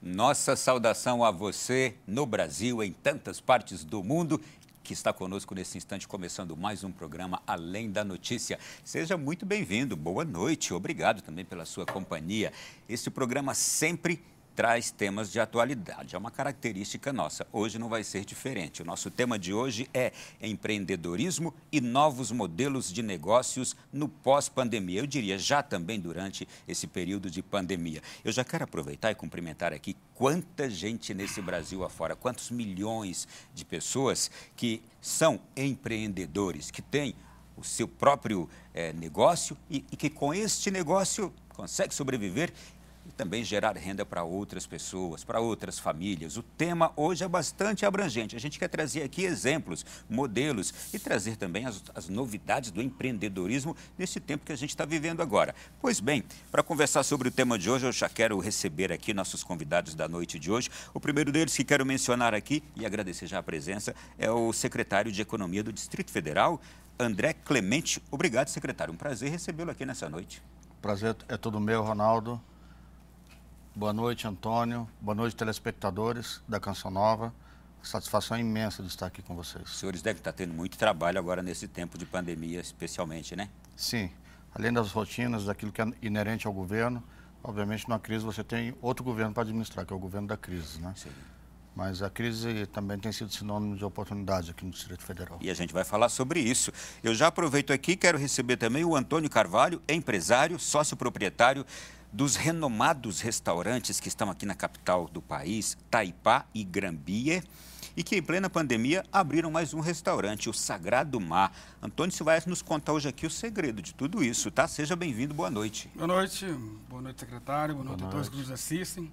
Nossa saudação a você no Brasil, em tantas partes do mundo que está conosco nesse instante, começando mais um programa Além da Notícia. Seja muito bem-vindo, boa noite, obrigado também pela sua companhia. Este programa sempre traz temas de atualidade. É uma característica nossa. Hoje não vai ser diferente. O nosso tema de hoje é empreendedorismo e novos modelos de negócios no pós-pandemia. Eu diria já também durante esse período de pandemia. Eu já quero aproveitar e cumprimentar aqui quanta gente nesse Brasil afora, quantos milhões de pessoas que são empreendedores, que têm o seu próprio é, negócio e, e que com este negócio consegue sobreviver e também gerar renda para outras pessoas, para outras famílias. O tema hoje é bastante abrangente. A gente quer trazer aqui exemplos, modelos e trazer também as, as novidades do empreendedorismo nesse tempo que a gente está vivendo agora. Pois bem, para conversar sobre o tema de hoje, eu já quero receber aqui nossos convidados da noite de hoje. O primeiro deles que quero mencionar aqui e agradecer já a presença é o secretário de Economia do Distrito Federal, André Clemente. Obrigado, secretário. Um prazer recebê-lo aqui nessa noite. Prazer é todo meu, Ronaldo. Boa noite, Antônio. Boa noite, telespectadores da Canção Nova. Satisfação imensa de estar aqui com vocês. Os senhores devem estar tendo muito trabalho agora nesse tempo de pandemia, especialmente, né? Sim. Além das rotinas, daquilo que é inerente ao governo, obviamente, numa crise você tem outro governo para administrar, que é o governo da crise, né? Sim. Mas a crise também tem sido sinônimo de oportunidade aqui no Distrito Federal. E a gente vai falar sobre isso. Eu já aproveito aqui, quero receber também o Antônio Carvalho, empresário, sócio proprietário dos renomados restaurantes que estão aqui na capital do país, Taipá e Grambie, e que em plena pandemia abriram mais um restaurante, o Sagrado Mar. Antônio, vai nos contar hoje aqui o segredo de tudo isso, tá? Seja bem-vindo, boa noite. Boa noite, boa noite, secretário, boa, boa noite a todos que nos assistem.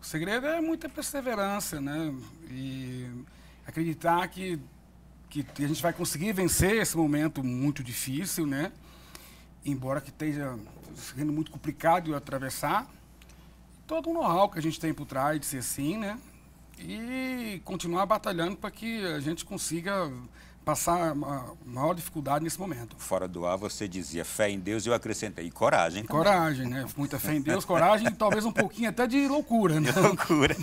O segredo é muita perseverança, né? E acreditar que, que a gente vai conseguir vencer esse momento muito difícil, né? Embora que esteja sendo muito complicado de atravessar. Todo o know-how que a gente tem por trás de ser assim, né? E continuar batalhando para que a gente consiga passar a maior dificuldade nesse momento. Fora do ar, você dizia fé em Deus e eu acrescentei coragem. Também. Coragem, né? Muita fé em Deus, coragem e talvez um pouquinho até de loucura, né? De loucura.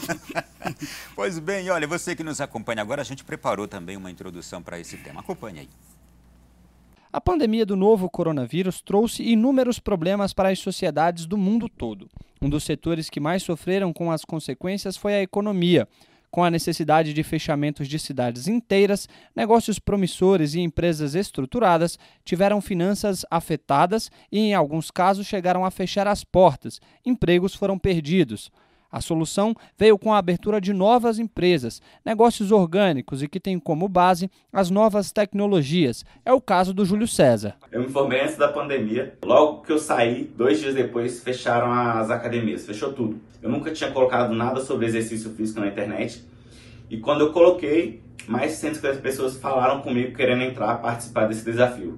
pois bem, olha, você que nos acompanha agora, a gente preparou também uma introdução para esse tema. Acompanhe aí. A pandemia do novo coronavírus trouxe inúmeros problemas para as sociedades do mundo todo. Um dos setores que mais sofreram com as consequências foi a economia. Com a necessidade de fechamentos de cidades inteiras, negócios promissores e empresas estruturadas tiveram finanças afetadas e, em alguns casos, chegaram a fechar as portas. Empregos foram perdidos. A solução veio com a abertura de novas empresas, negócios orgânicos e que têm como base as novas tecnologias. É o caso do Júlio César. Eu me formei antes da pandemia. Logo que eu saí, dois dias depois, fecharam as academias, fechou tudo. Eu nunca tinha colocado nada sobre exercício físico na internet. E quando eu coloquei, mais de 150 pessoas falaram comigo querendo entrar, participar desse desafio.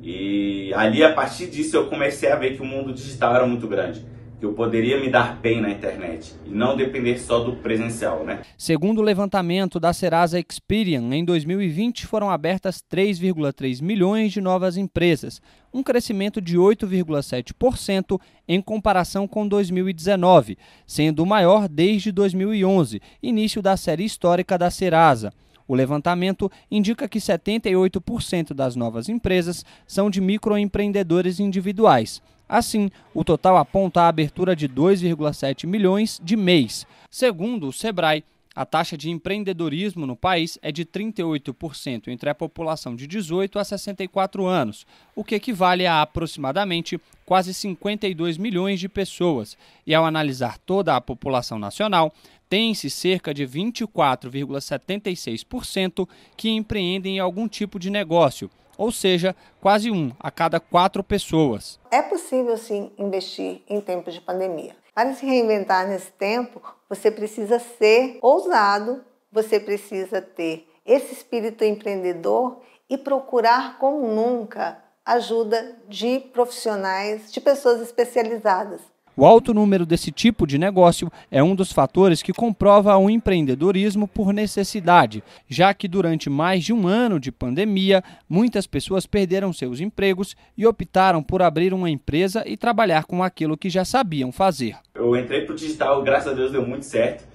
E ali, a partir disso, eu comecei a ver que o mundo digital era muito grande que eu poderia me dar bem na internet e não depender só do presencial, né? Segundo o levantamento da Serasa Experian, em 2020 foram abertas 3,3 milhões de novas empresas, um crescimento de 8,7% em comparação com 2019, sendo o maior desde 2011, início da série histórica da Serasa. O levantamento indica que 78% das novas empresas são de microempreendedores individuais. Assim, o total aponta a abertura de 2,7 milhões de mês. Segundo o Sebrae, a taxa de empreendedorismo no país é de 38% entre a população de 18 a 64 anos, o que equivale a aproximadamente quase 52 milhões de pessoas. E ao analisar toda a população nacional, tem-se cerca de 24,76% que empreendem em algum tipo de negócio, ou seja, quase um a cada quatro pessoas. É possível sim investir em tempos de pandemia. Para se reinventar nesse tempo, você precisa ser ousado, você precisa ter esse espírito empreendedor e procurar como nunca ajuda de profissionais, de pessoas especializadas. O alto número desse tipo de negócio é um dos fatores que comprova o empreendedorismo por necessidade, já que durante mais de um ano de pandemia, muitas pessoas perderam seus empregos e optaram por abrir uma empresa e trabalhar com aquilo que já sabiam fazer. Eu entrei para o digital, graças a Deus deu muito certo.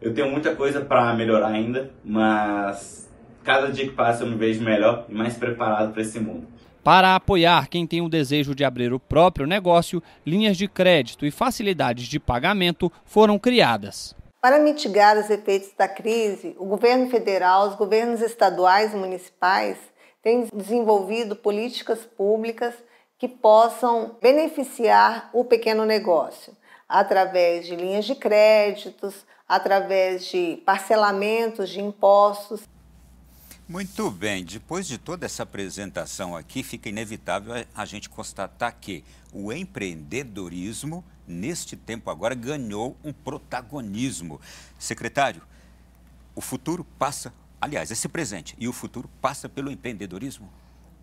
Eu tenho muita coisa para melhorar ainda, mas cada dia que passa eu me vejo melhor e mais preparado para esse mundo. Para apoiar quem tem o desejo de abrir o próprio negócio, linhas de crédito e facilidades de pagamento foram criadas. Para mitigar os efeitos da crise, o governo federal, os governos estaduais e municipais têm desenvolvido políticas públicas que possam beneficiar o pequeno negócio, através de linhas de créditos, através de parcelamentos de impostos. Muito bem, depois de toda essa apresentação aqui, fica inevitável a gente constatar que o empreendedorismo, neste tempo agora, ganhou um protagonismo. Secretário, o futuro passa, aliás, esse presente e o futuro passa pelo empreendedorismo?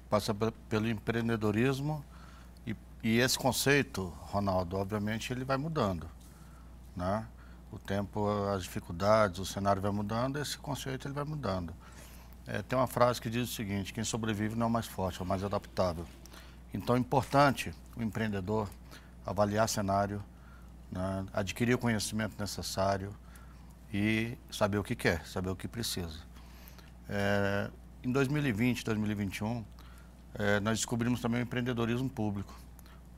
Passa pelo empreendedorismo e, e esse conceito, Ronaldo, obviamente ele vai mudando, né? O tempo, as dificuldades, o cenário vai mudando, esse conceito ele vai mudando. É, tem uma frase que diz o seguinte: quem sobrevive não é o mais forte, é o mais adaptável. Então é importante o empreendedor avaliar cenário, né, adquirir o conhecimento necessário e saber o que quer, saber o que precisa. É, em 2020, 2021, é, nós descobrimos também o empreendedorismo público.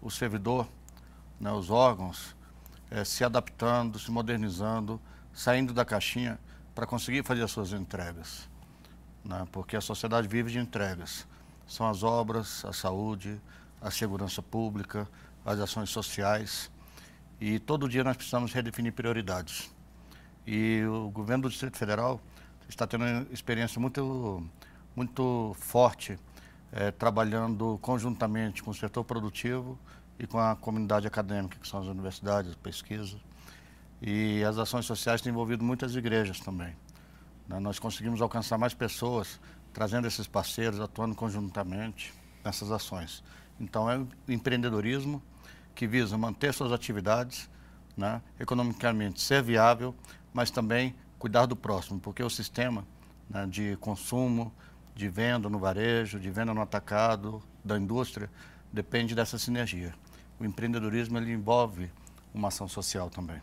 O servidor, né, os órgãos, é, se adaptando, se modernizando, saindo da caixinha para conseguir fazer as suas entregas né? porque a sociedade vive de entregas. São as obras, a saúde, a segurança pública, as ações sociais. E todo dia nós precisamos redefinir prioridades. E o governo do Distrito Federal está tendo uma experiência muito, muito forte, é, trabalhando conjuntamente com o setor produtivo e com a comunidade acadêmica, que são as universidades, pesquisa. E as ações sociais têm envolvido muitas igrejas também. Né? Nós conseguimos alcançar mais pessoas, trazendo esses parceiros, atuando conjuntamente nessas ações. Então, é o empreendedorismo que visa manter suas atividades, né, economicamente ser viável, mas também cuidar do próximo, porque o sistema né, de consumo, de venda no varejo, de venda no atacado, da indústria, depende dessa sinergia. O empreendedorismo ele envolve uma ação social também.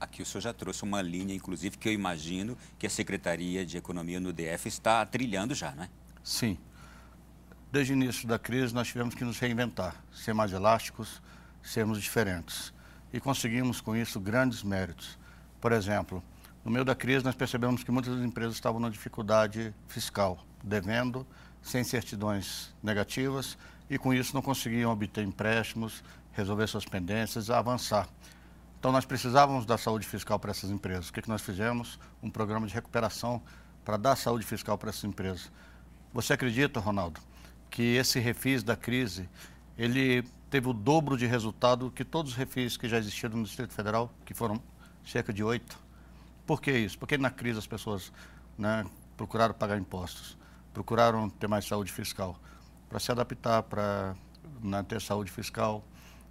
Aqui o senhor já trouxe uma linha, inclusive, que eu imagino que a Secretaria de Economia no DF está trilhando já, não é? Sim. Desde o início da crise, nós tivemos que nos reinventar, ser mais elásticos, sermos diferentes. E conseguimos, com isso, grandes méritos. Por exemplo, no meio da crise, nós percebemos que muitas empresas estavam na dificuldade fiscal, devendo, sem certidões negativas, e com isso não conseguiam obter empréstimos, resolver suas pendências, avançar. Então, nós precisávamos da saúde fiscal para essas empresas. O que, que nós fizemos? Um programa de recuperação para dar saúde fiscal para essas empresas. Você acredita, Ronaldo, que esse refis da crise, ele teve o dobro de resultado que todos os refis que já existiram no Distrito Federal, que foram cerca de oito? Por que isso? Porque na crise as pessoas né, procuraram pagar impostos, procuraram ter mais saúde fiscal, para se adaptar, para né, ter saúde fiscal,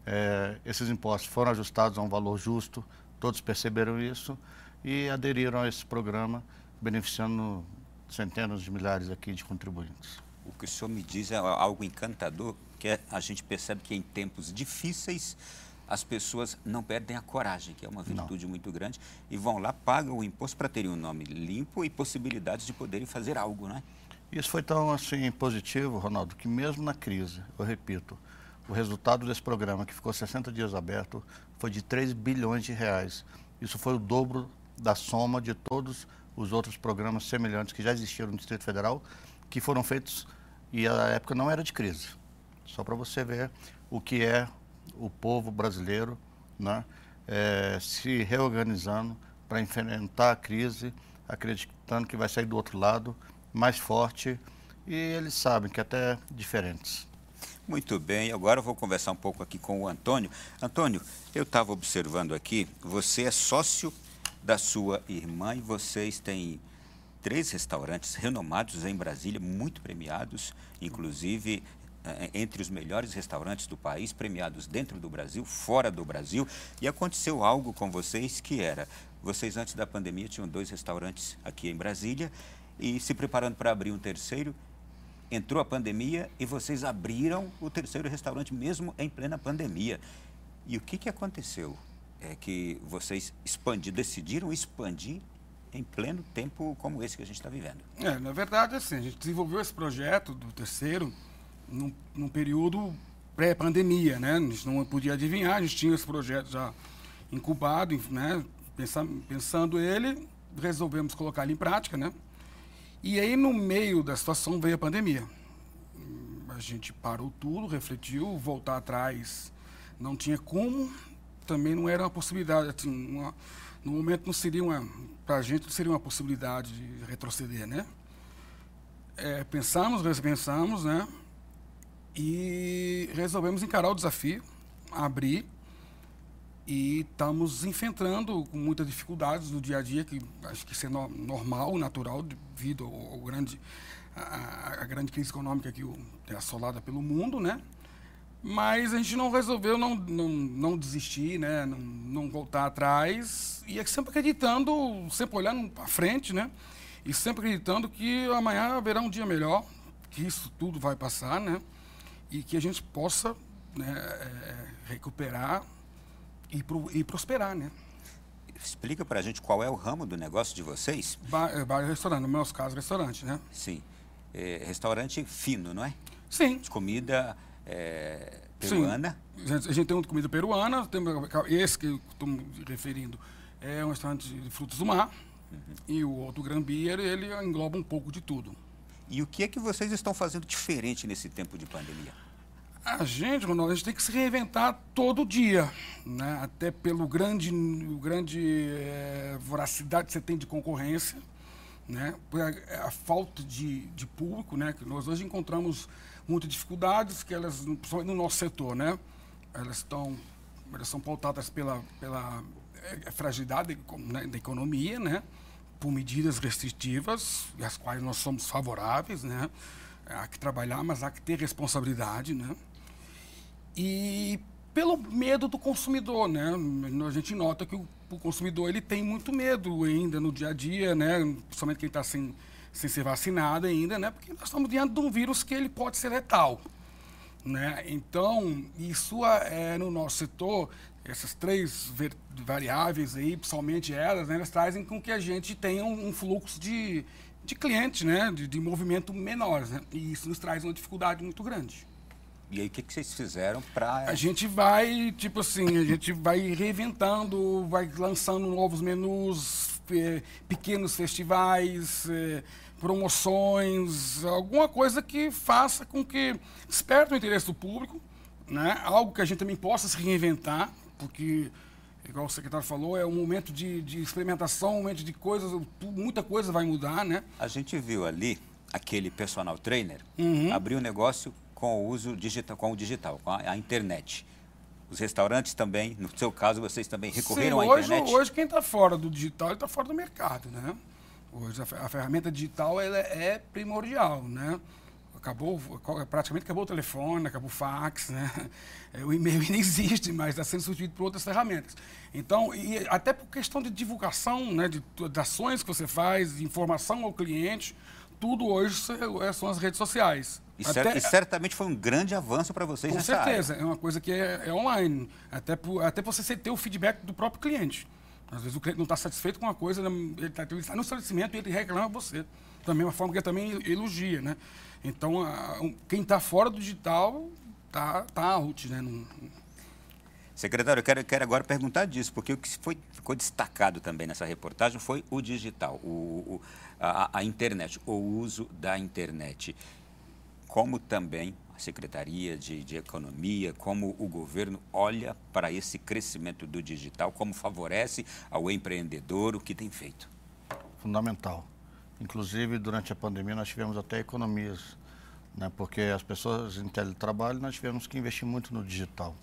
é, esses impostos foram ajustados a um valor justo, todos perceberam isso e aderiram a esse programa, beneficiando centenas de milhares aqui de contribuintes. O que o senhor me diz é algo encantador, que é, a gente percebe que em tempos difíceis as pessoas não perdem a coragem, que é uma virtude não. muito grande, e vão lá, pagam o imposto para terem um nome limpo e possibilidades de poderem fazer algo, né? Isso foi tão assim positivo, Ronaldo, que mesmo na crise, eu repito, o resultado desse programa, que ficou 60 dias aberto, foi de 3 bilhões de reais. Isso foi o dobro da soma de todos os outros programas semelhantes que já existiram no Distrito Federal, que foram feitos e a época não era de crise. Só para você ver o que é o povo brasileiro né, é, se reorganizando para enfrentar a crise, acreditando que vai sair do outro lado mais forte e eles sabem que até diferentes. Muito bem, agora eu vou conversar um pouco aqui com o Antônio. Antônio, eu estava observando aqui, você é sócio da sua irmã e vocês têm três restaurantes renomados em Brasília, muito premiados, inclusive eh, entre os melhores restaurantes do país, premiados dentro do Brasil, fora do Brasil. E aconteceu algo com vocês que era: vocês, antes da pandemia, tinham dois restaurantes aqui em Brasília e se preparando para abrir um terceiro. Entrou a pandemia e vocês abriram o terceiro restaurante mesmo em plena pandemia. E o que, que aconteceu? É que vocês expandir, decidiram expandir em pleno tempo como esse que a gente está vivendo. É, na verdade, assim, a gente desenvolveu esse projeto do terceiro num, num período pré-pandemia, né? A gente não podia adivinhar, a gente tinha esse projeto já incubado, né? Pensando, ele, resolvemos colocar ele em prática, né? E aí, no meio da situação, veio a pandemia. A gente parou tudo, refletiu, voltar atrás não tinha como, também não era uma possibilidade, assim, uma, no momento não seria uma, para a gente não seria uma possibilidade de retroceder, né? É, pensamos, pensamos, né? E resolvemos encarar o desafio, abrir e estamos enfrentando com muitas dificuldades no dia a dia, que acho que isso é no, normal, natural, devido ao, ao grande, a, a, grande crise econômica que é assolada pelo mundo, né? Mas a gente não resolveu não, não, não desistir, né? não, não voltar atrás. E é sempre acreditando, sempre olhando para frente, né? E sempre acreditando que amanhã haverá um dia melhor, que isso tudo vai passar, né? E que a gente possa né, é, recuperar e, pro, e prosperar, né? Explica para a gente qual é o ramo do negócio de vocês. Bar, é, bar e restaurante, no meu caso, restaurante, né? Sim. É, restaurante fino, não é? Sim. De comida é, peruana. Sim. A gente tem uma comida peruana, tem, esse que estou me referindo é um restaurante de frutos do mar. Uhum. E o outro Gran Beer, ele engloba um pouco de tudo. E o que é que vocês estão fazendo diferente nesse tempo de pandemia? A gente, Ronaldo, a gente tem que se reinventar todo dia, né? até pelo grande, grande é, voracidade que você tem de concorrência, né? a, a falta de, de público, né? que nós hoje encontramos muitas dificuldades que elas, no nosso setor, né? Elas estão, elas são pautadas pela, pela é, fragilidade né, da economia, né? Por medidas restritivas, as quais nós somos favoráveis, né? Há que trabalhar, mas há que ter responsabilidade, né? E pelo medo do consumidor, né? A gente nota que o, o consumidor ele tem muito medo ainda no dia a dia, né? Principalmente quem está sem sem ser vacinado ainda, né? Porque nós estamos diante de um vírus que ele pode ser letal. Né? Então, isso é, no nosso setor, essas três variáveis aí, principalmente elas, né, elas trazem com que a gente tenha um, um fluxo de, de clientes, né, de, de movimento menores, né? E isso nos traz uma dificuldade muito grande. E aí, o que, que vocês fizeram para... A gente vai, tipo assim, a gente vai reinventando, vai lançando novos menus, pequenos festivais, eh, promoções, alguma coisa que faça com que desperte o interesse do público, né? algo que a gente também possa se reinventar, porque, igual o secretário falou, é um momento de, de experimentação, um momento de coisas, muita coisa vai mudar. Né? A gente viu ali aquele personal trainer uhum. abrir um negócio com o uso digital, com o digital, com a, a internet. Os restaurantes também, no seu caso, vocês também recorreram Sim, hoje, à internet? Hoje, quem está fora do digital, está fora do mercado, né? Hoje a ferramenta digital ela é primordial, né? Acabou, praticamente acabou o telefone, acabou o fax, né? É, o e-mail nem existe mais, está sendo substituído por outras ferramentas. Então, e até por questão de divulgação, né, de, de ações que você faz, de informação ao cliente, tudo hoje é, são as redes sociais. E, até, e certamente foi um grande avanço para vocês com certeza, área. é uma coisa que é, é online, até, por, até você ter o feedback do próprio cliente. Às vezes o cliente não está satisfeito com uma coisa, ele está tá no estabelecimento e ele reclama você. Da mesma forma que ele também elogia, né? Então, a, quem está fora do digital está tá out, né? Não... Secretário, eu quero, quero, agora perguntar disso, porque o que foi, ficou destacado também nessa reportagem foi o digital, o, o a, a internet, o uso da internet. Como também a Secretaria de, de Economia, como o governo olha para esse crescimento do digital, como favorece ao empreendedor, o que tem feito? Fundamental. Inclusive, durante a pandemia, nós tivemos até economias, né, porque as pessoas em teletrabalho, nós tivemos que investir muito no digital.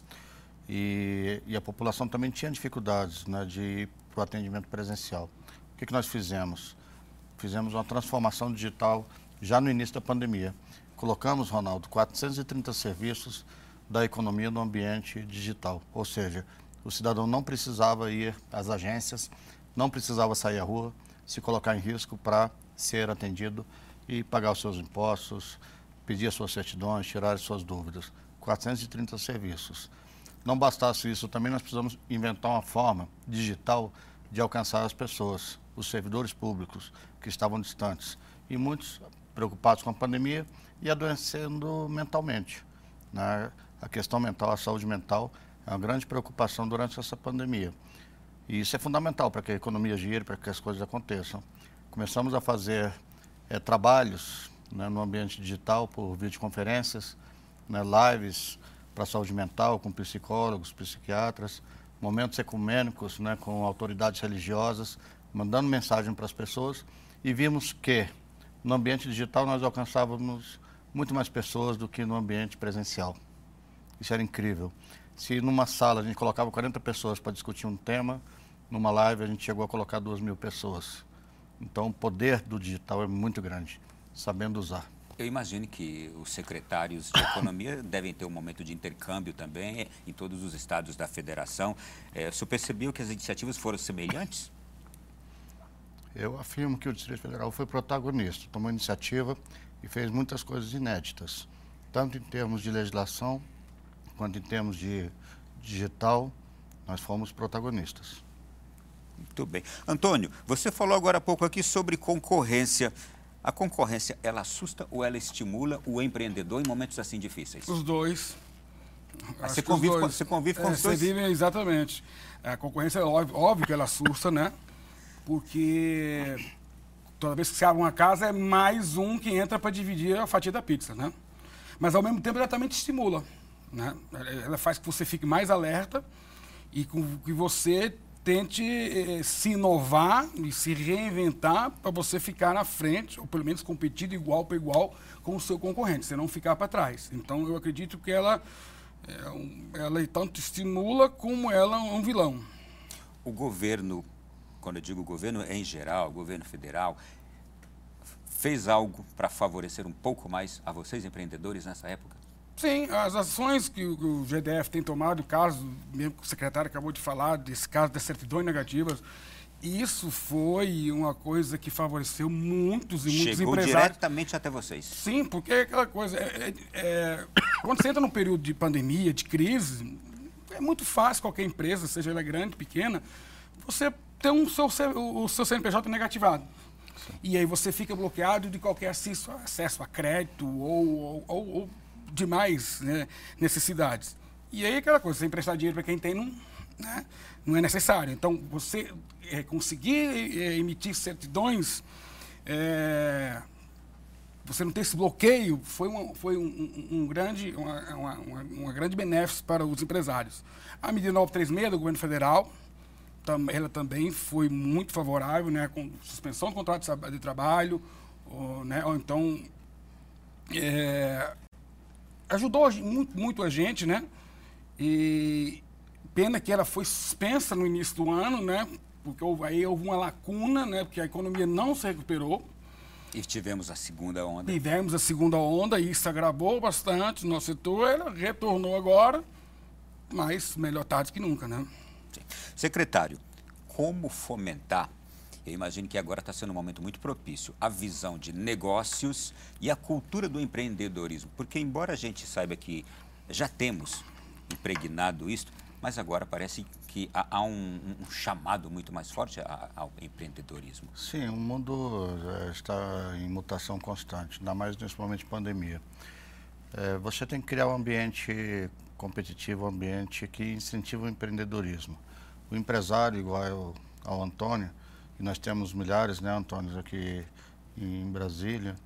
E, e a população também tinha dificuldades né, de ir para o atendimento presencial. O que, que nós fizemos? Fizemos uma transformação digital já no início da pandemia colocamos, Ronaldo, 430 serviços da economia no ambiente digital. Ou seja, o cidadão não precisava ir às agências, não precisava sair à rua, se colocar em risco para ser atendido e pagar os seus impostos, pedir as suas certidões, tirar as suas dúvidas. 430 serviços. Não bastasse isso, também nós precisamos inventar uma forma digital de alcançar as pessoas, os servidores públicos que estavam distantes. E muitos preocupados com a pandemia e adoecendo mentalmente. Né? A questão mental, a saúde mental, é uma grande preocupação durante essa pandemia. E isso é fundamental para que a economia gire, para que as coisas aconteçam. Começamos a fazer é, trabalhos né, no ambiente digital por videoconferências, né, lives para saúde mental com psicólogos, psiquiatras, momentos ecumênicos né, com autoridades religiosas, mandando mensagem para as pessoas e vimos que no ambiente digital nós alcançávamos muito mais pessoas do que no ambiente presencial. Isso era incrível. Se numa sala a gente colocava 40 pessoas para discutir um tema, numa live a gente chegou a colocar 2 mil pessoas. Então o poder do digital é muito grande, sabendo usar. Eu imagino que os secretários de economia devem ter um momento de intercâmbio também em todos os estados da federação. É, o senhor percebeu que as iniciativas foram semelhantes? Eu afirmo que o Distrito Federal foi protagonista, tomou iniciativa e fez muitas coisas inéditas, tanto em termos de legislação quanto em termos de digital, nós fomos protagonistas. Muito bem. Antônio, você falou agora há pouco aqui sobre concorrência. A concorrência, ela assusta ou ela estimula o empreendedor em momentos assim difíceis? Os dois. você convive, dois. Com, você convive com é, os dois? Você vive, exatamente. A concorrência, é óbvio, óbvio que ela assusta, né? Porque toda vez que você abre uma casa, é mais um que entra para dividir a fatia da pizza, né? Mas, ao mesmo tempo, ela também te estimula. Né? Ela faz que você fique mais alerta e com que você tente eh, se inovar e se reinventar para você ficar na frente, ou pelo menos competir de igual para igual com o seu concorrente, você não ficar para trás. Então, eu acredito que ela, um, ela tanto estimula como ela é um vilão. O governo, quando eu digo governo em geral, governo federal, fez algo para favorecer um pouco mais a vocês, empreendedores, nessa época? Sim, as ações que o GDF tem tomado, o caso, mesmo que o secretário acabou de falar, desse caso das certidões negativas, isso foi uma coisa que favoreceu muitos e muitos Chegou empresários. diretamente até vocês. Sim, porque é aquela coisa. É, é, é, quando você entra num período de pandemia, de crise, é muito fácil qualquer empresa, seja ela grande, pequena, você ter um seu, o, seu CNPJ negativado. Sim. E aí você fica bloqueado de qualquer acesso, acesso a crédito ou, ou, ou demais né, necessidades. E aí aquela coisa, você emprestar dinheiro para quem tem não, né, não é necessário. Então, você é, conseguir é, emitir certidões, é, você não ter esse bloqueio, foi, uma, foi um, um, um grande, uma, uma, uma, grande benefício para os empresários. A medida 936 do governo federal, tam, ela também foi muito favorável, né, com suspensão do contrato de trabalho, ou, né, ou então é, ajudou muito, muito a gente, né? E pena que ela foi suspensa no início do ano, né? Porque houve, aí houve uma lacuna, né? Porque a economia não se recuperou. E tivemos a segunda onda. Tivemos a segunda onda e isso agravou bastante o nosso setor. Ela retornou agora, mas melhor tarde que nunca, né? Secretário, como fomentar eu imagino que agora está sendo um momento muito propício a visão de negócios e a cultura do empreendedorismo. Porque, embora a gente saiba que já temos impregnado isso, mas agora parece que há, um, um, chamado muito mais forte ao empreendedorismo. Sim, o mundo está em mutação constante, ainda mais nesse momento de pandemia. É, você tem que criar um ambiente competitivo, ambiente que incentiva o empreendedorismo. O empresário, igual ao Antônio, e nós temos milhares, né, Antônio, aqui em Brasília,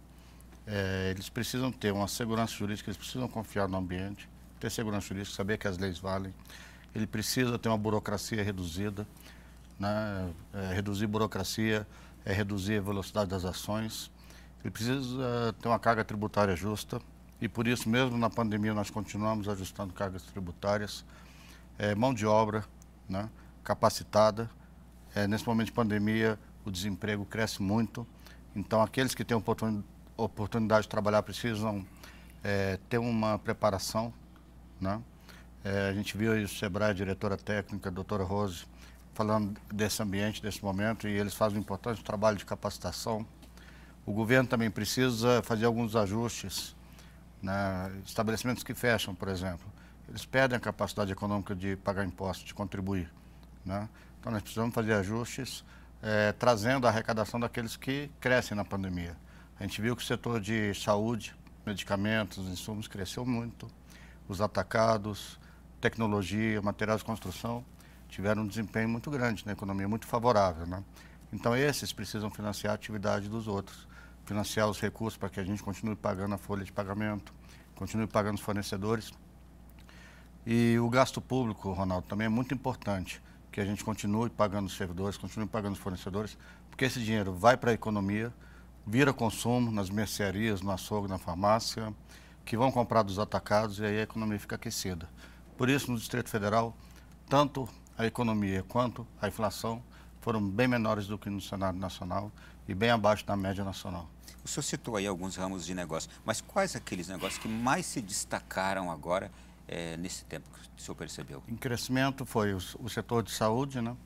é, eles precisam ter uma segurança jurídica, eles precisam confiar no ambiente, ter segurança jurídica, saber que as leis valem. Ele precisa ter uma burocracia reduzida, né, é, reduzir burocracia é reduzir a velocidade das ações. Ele precisa ter uma carga tributária justa e por isso mesmo na pandemia nós continuamos ajustando cargas tributárias, é, mão de obra né, capacitada, é, nesse momento de pandemia, o desemprego cresce muito. Então, aqueles que têm oportunidade de trabalhar precisam é, ter uma preparação, né? É, a gente viu o Sebrae, a diretora técnica, a doutora Rose, falando desse ambiente, desse momento, e eles fazem um importante trabalho de capacitação. O governo também precisa fazer alguns ajustes, né? estabelecimentos que fecham, por exemplo. Eles perdem a capacidade econômica de pagar impostos, de contribuir. Né? Então, nós precisamos fazer ajustes, é, trazendo a arrecadação daqueles que crescem na pandemia. A gente viu que o setor de saúde, medicamentos, insumos cresceu muito, os atacados, tecnologia, materiais de construção tiveram um desempenho muito grande na economia, muito favorável. Né? Então, esses precisam financiar a atividade dos outros, financiar os recursos para que a gente continue pagando a folha de pagamento, continue pagando os fornecedores. E o gasto público, Ronaldo, também é muito importante que a gente continue pagando os servidores, continue pagando os fornecedores, porque esse dinheiro vai para a economia, vira consumo nas mercearias, no açougue, na farmácia, que vão comprar dos atacados e aí a economia fica aquecida. Por isso, no Distrito Federal, tanto a economia quanto a inflação foram bem menores do que no cenário nacional e bem abaixo da média nacional. O senhor citou aí alguns ramos de negócio, mas quais aqueles negócios que mais se destacaram agora é, nesse tempo que o senhor percebeu? Em crescimento foi o, o setor de saúde, né,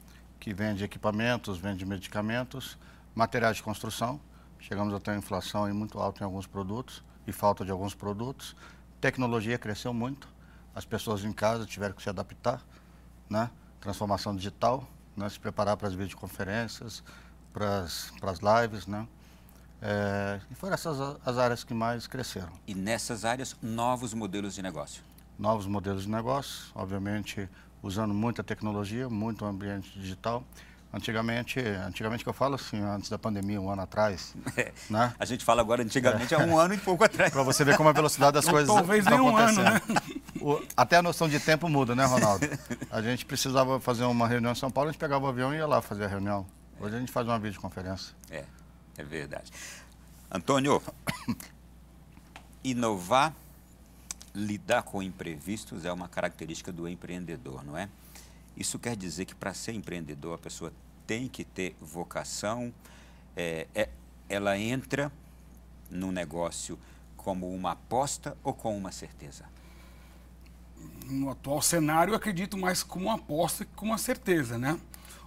que vende equipamentos, vende medicamentos, materiais de construção. Chegamos a ter uma inflação muito alta em alguns produtos e falta de alguns produtos. Tecnologia cresceu muito, as pessoas em casa tiveram que se adaptar, né? transformação digital, né? se preparar para as videoconferências, para as lives, né? É, e foram essas as áreas que mais cresceram. E nessas áreas, novos modelos de negócio? Novos modelos de negócio, obviamente usando muita tecnologia, muito ambiente digital. Antigamente, antigamente que eu falo assim, antes da pandemia, um ano atrás. É. Né? A gente fala agora antigamente, é, é um ano e pouco atrás. Para você ver como a velocidade das coisas Talvez nem um ano, né? O, até a noção de tempo muda, né, Ronaldo? A gente precisava fazer uma reunião em São Paulo, a gente pegava o avião e ia lá fazer a reunião. Hoje a gente faz uma videoconferência. É, é verdade. Antônio, inovar, lidar com imprevistos é uma característica do empreendedor, não é? Isso quer dizer que para ser empreendedor a pessoa tem que ter vocação, é, é, ela entra no negócio como uma aposta ou com uma certeza? No atual cenário, eu acredito mais como uma aposta que como uma certeza, né?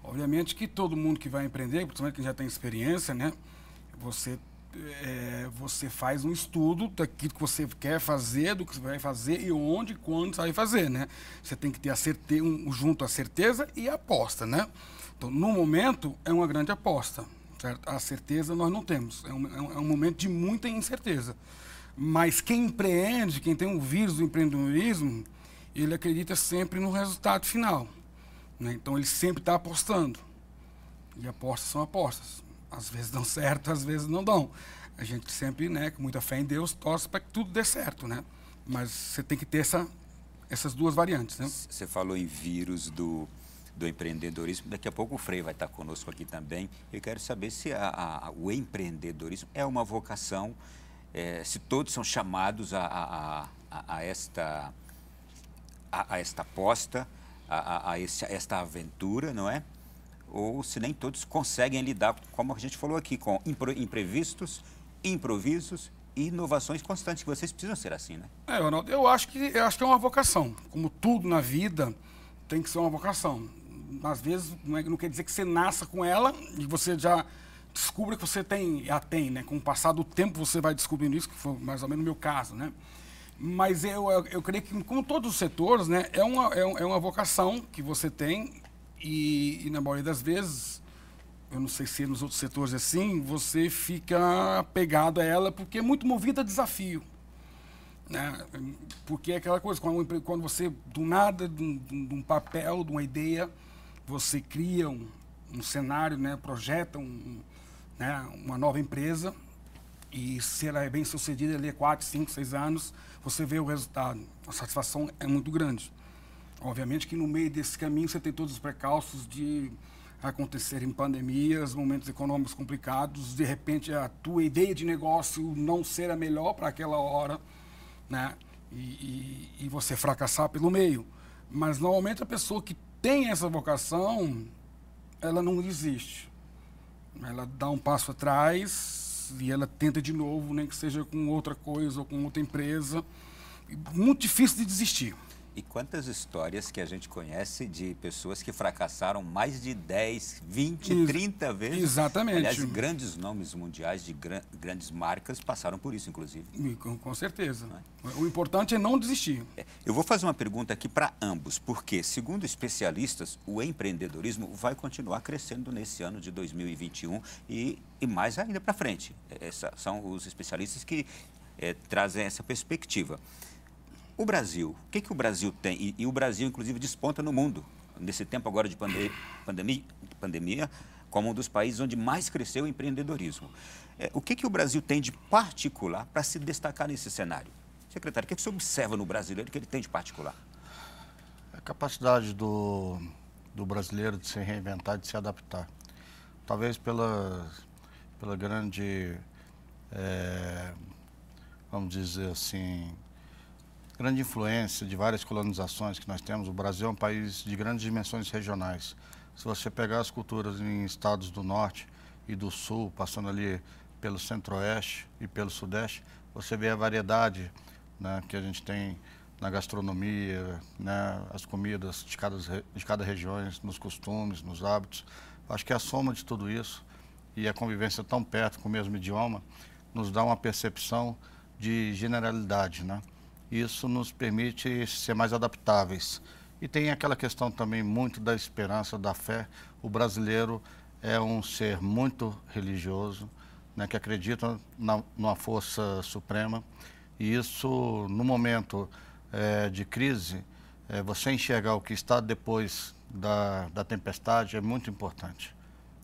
Obviamente que todo mundo que vai empreender, principalmente quem já tem experiência, né? Você é, você faz um estudo daquilo que você quer fazer, do que você vai fazer e onde e quando você vai fazer, né? Você tem que ter a certeza, um, junto a certeza e a aposta, né? Então, no momento, é uma grande aposta, certo? A certeza nós não temos, é um, é um é momento de muita incerteza. Mas quem empreende, quem tem o vírus do empreendedorismo, ele acredita sempre no resultado final. Né? Então, ele sempre está apostando. E apostas são apostas às vezes dão certo, às vezes não dão. A gente sempre, né, com muita fé em Deus, torce para que tudo dê certo, né? Mas você tem que ter essa, essas duas variantes, né? Você falou em vírus do, do empreendedorismo. Daqui a pouco o Frei vai estar conosco aqui também. Eu quero saber se a, a, o empreendedorismo é uma vocação, é, se todos são chamados a, a, a esta, a, esta aposta, a, a, esse, a esta aventura, não é? Ou se nem todos conseguem lidar, como a gente falou aqui, com imprevistos, improvisos e inovações constantes, que vocês precisam ser assim, né? É, Ronaldo, eu acho que, eu acho que é uma vocação. Como tudo na vida, tem que ser uma vocação. Às vezes, não, é, não quer dizer que você nasça com ela e você já descubra que você tem, a tem, né? Com o passar do tempo você vai descobrindo isso, que foi mais ou menos o meu caso, né? Mas eu, eu, eu creio que, como todos os setores, né, é uma, é, é uma vocação que você tem e, e, na maioria das vezes, eu não sei se é nos outros setores é assim, você fica apegado a ela porque é muito movida a desafio. Né? Porque é aquela coisa, quando, quando você, do nada, de um, de um, papel, de uma ideia, você cria um, um cenário, né? projeta um, né? uma nova empresa e se ela é bem sucedida ali, 4, 5, 6 anos, você vê o resultado. A satisfação é muito grande. Obviamente que no meio desse caminho você tem todos os precalços de acontecerem pandemias, momentos econômicos complicados, de repente a tua ideia de negócio não ser a melhor para aquela hora, né? E, e, e, você fracassar pelo meio. Mas normalmente a pessoa que tem essa vocação, ela não desiste. Ela dá um passo atrás e ela tenta de novo, nem que seja com outra coisa ou com outra empresa. Muito difícil de desistir. E quantas histórias que a gente conhece de pessoas que fracassaram mais de 10, 20, Ex 30 vezes? Exatamente. Aliás, grandes nomes mundiais de gran grandes marcas passaram por isso, inclusive. Com, com certeza. É? O importante é não desistir. É. Eu vou fazer uma pergunta aqui para ambos, porque, segundo especialistas, o empreendedorismo vai continuar crescendo nesse ano de 2021 e, e mais ainda para frente. Essa, são os especialistas que é, trazem essa perspectiva. O Brasil, o que, que o Brasil tem? E, e, o Brasil, inclusive, desponta no mundo, nesse tempo agora de pandemia, pandemia, pandemia como um dos países onde mais cresceu o empreendedorismo. É, o que, que o Brasil tem de particular para se destacar nesse cenário? Secretário, o que, que você observa no brasileiro que ele tem de particular? A capacidade do, do brasileiro de se reinventar, de se adaptar. Talvez pela, pela grande, é, vamos dizer assim, grande influência de várias colonizações que nós temos. O Brasil é um país de grandes dimensões regionais. Se você pegar as culturas em estados do norte e do sul, passando ali pelo centro-oeste e pelo sudeste, você vê a variedade né, que a gente tem na gastronomia, né, as comidas de cada, de cada região, nos costumes, nos hábitos. Acho que a soma de tudo isso e a convivência tão perto com o mesmo idioma nos dá uma percepção de generalidade, né? Isso nos permite ser mais adaptáveis. E tem aquela questão também muito da esperança, da fé. O brasileiro é um ser muito religioso, né, que acredita na, numa força suprema. E isso, no momento é, de crise, é, você enxergar o que está depois da, da tempestade é muito importante.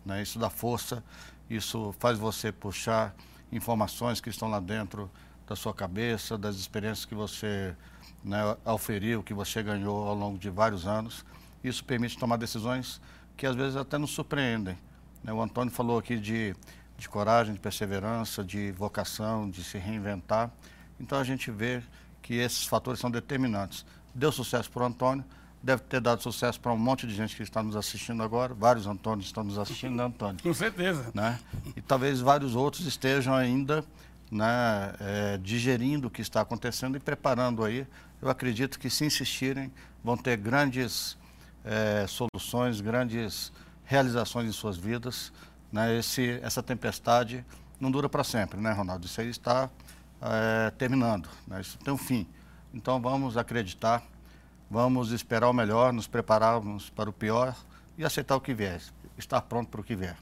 Né? Isso dá força, isso faz você puxar informações que estão lá dentro da sua cabeça, das experiências que você né, auferiu, que você ganhou ao longo de vários anos. Isso permite tomar decisões que às vezes até nos surpreendem. Né? O Antônio falou aqui de, de coragem, de perseverança, de vocação, de se reinventar. Então a gente vê que esses fatores são determinantes. Deu sucesso para o Antônio, deve ter dado sucesso para um monte de gente que está nos assistindo agora. Vários Antônios estão nos assistindo, né, Antônio? Com certeza. Né? E talvez vários outros estejam ainda né, é, digerindo o que está acontecendo e preparando aí. Eu acredito que se insistirem, vão ter grandes é, soluções, grandes realizações em suas vidas. Né? Esse, essa tempestade não dura para sempre, né, Ronaldo? Isso aí está é, terminando, né? isso tem um fim. Então vamos acreditar, vamos esperar o melhor, nos prepararmos para o pior e aceitar o que vier, estar pronto para o que vier.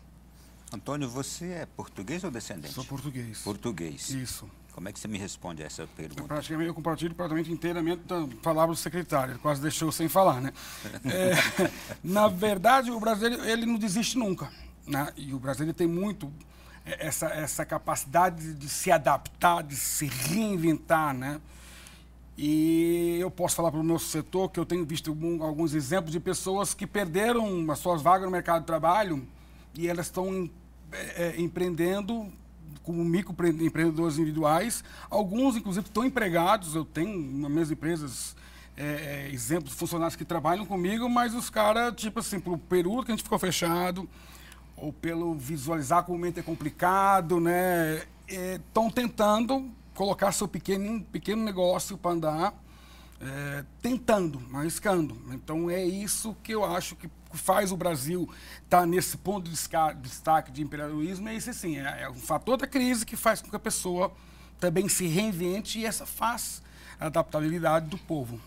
Antônio, você é português ou descendente? Sou português. Português. Isso. Como é que você me responde a essa pergunta? Eu praticamente eu compartilho praticamente inteiramente da palavra do secretário. Ele quase deixou sem falar, né? é, na verdade, o brasileiro ele não desiste nunca. Né? E o brasileiro tem muito é, essa, essa capacidade de se adaptar, de se reinventar, né? E eu posso falar para o meu setor que eu tenho visto alguns exemplos de pessoas que perderam as suas vagas no mercado de trabalho e elas estão é, é, empreendendo como microempreendedores individuais. Alguns, inclusive, estão empregados. Eu tenho nas minhas empresas é, é, exemplos funcionários que trabalham comigo, mas os caras, tipo assim, pelo período que a gente ficou fechado, ou pelo visualizar como o momento é complicado, né? Estão é, tentando colocar seu pequeno, pequeno negócio para andar, é, tentando, arriscando. Então é isso que eu acho que faz o Brasil estar tá nesse ponto de destaque de empreendedorismo é esse sim, é, é um fator da crise que faz com que a pessoa também se reinvente e essa faz a adaptabilidade do povo.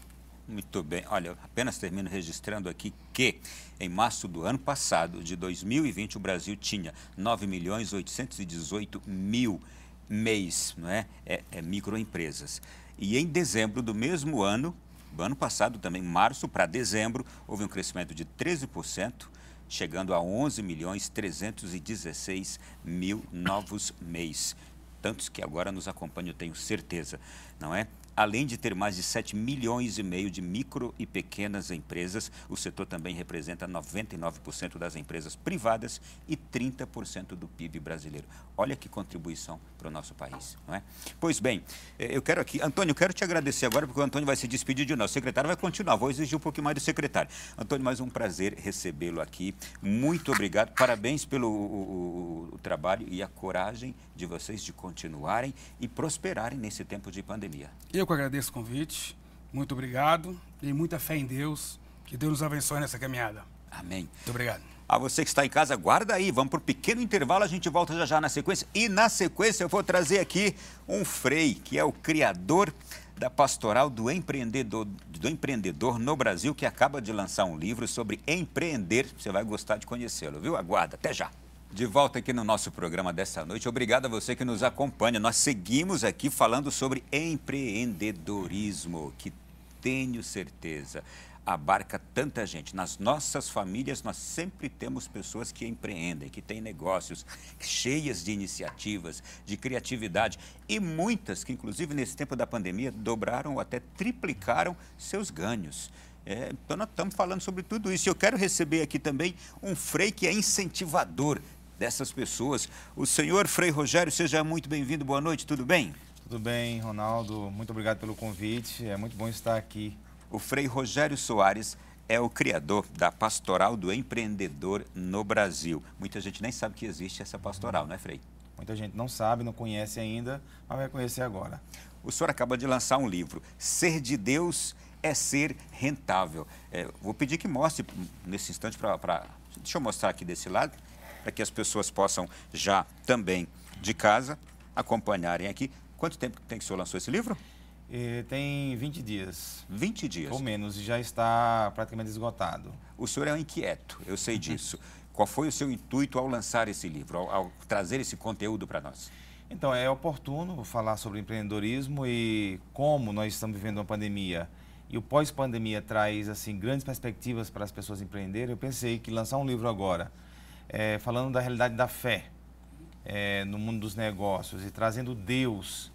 Muito bem. Olha, apenas termino registrando aqui que em março do ano passado, de 2020, o Brasil tinha 9 milhões 818 mil mês, não é? É, é microempresas. E em dezembro do mesmo ano, ano passado, também março para dezembro, houve um crescimento de 13%, chegando a 11 milhões 316 mil novos mês. Tantos que agora nos acompanham, tenho certeza, não é? Além de ter mais de 7 milhões e meio de micro e pequenas empresas, o setor também representa 99% das empresas privadas e 30% do PIB brasileiro. Olha que contribuição para o nosso país, não é? Pois bem, eh, eu quero aqui, Antônio, eu quero te agradecer agora, porque o Antônio vai se despedir de nós. O secretário vai continuar, vou exigir um pouquinho mais do secretário. Antônio, mais um prazer recebê-lo aqui. Muito obrigado, parabéns pelo o, o, o trabalho e a coragem de vocês de continuarem e prosperarem nesse tempo de pandemia. Eu que agradeço o convite, muito obrigado e muita fé em Deus, que Deus nos abençoe nessa caminhada. Amém. Muito obrigado. A você que está em casa, guarda aí, vamos para o pequeno intervalo, a gente volta já já na sequência. E na sequência eu vou trazer aqui um Frei, que é o criador da Pastoral do Empreendedor, do Empreendedor no Brasil, que acaba de lançar um livro sobre empreender. Você vai gostar de conhecê-lo, viu? Aguarda, até já. De volta aqui no nosso programa dessa noite. Obrigado a você que nos acompanha. Nós seguimos aqui falando sobre empreendedorismo, que tenho certeza abarca tanta gente. Nas nossas famílias, nós sempre temos pessoas que empreendem, que têm negócios cheias de iniciativas, de criatividade e muitas que, inclusive, nesse tempo da pandemia, dobraram ou até triplicaram seus ganhos. É, então, nós estamos falando sobre tudo isso. Eu quero receber aqui também um frei que é incentivador dessas pessoas. O senhor Frei Rogério, seja muito bem-vindo. Boa noite, tudo bem? Tudo bem, Ronaldo. Muito obrigado pelo convite. É muito bom estar aqui. O Frei Rogério Soares é o criador da Pastoral do Empreendedor no Brasil. Muita gente nem sabe que existe essa pastoral, não é, Frei? Muita gente não sabe, não conhece ainda, mas vai conhecer agora. O senhor acaba de lançar um livro, Ser de Deus é Ser Rentável. É, vou pedir que mostre nesse instante para. Deixa eu mostrar aqui desse lado para que as pessoas possam já também de casa acompanharem aqui. Quanto tempo tem que o senhor lançou esse livro? E tem 20 dias. 20 dias? Ou menos, e já está praticamente esgotado. O senhor é um inquieto, eu sei disso. Qual foi o seu intuito ao lançar esse livro, ao, ao trazer esse conteúdo para nós? Então, é oportuno falar sobre empreendedorismo e como nós estamos vivendo uma pandemia e o pós-pandemia traz assim grandes perspectivas para as pessoas empreenderem. Eu pensei que lançar um livro agora é, falando da realidade da fé é, no mundo dos negócios e trazendo Deus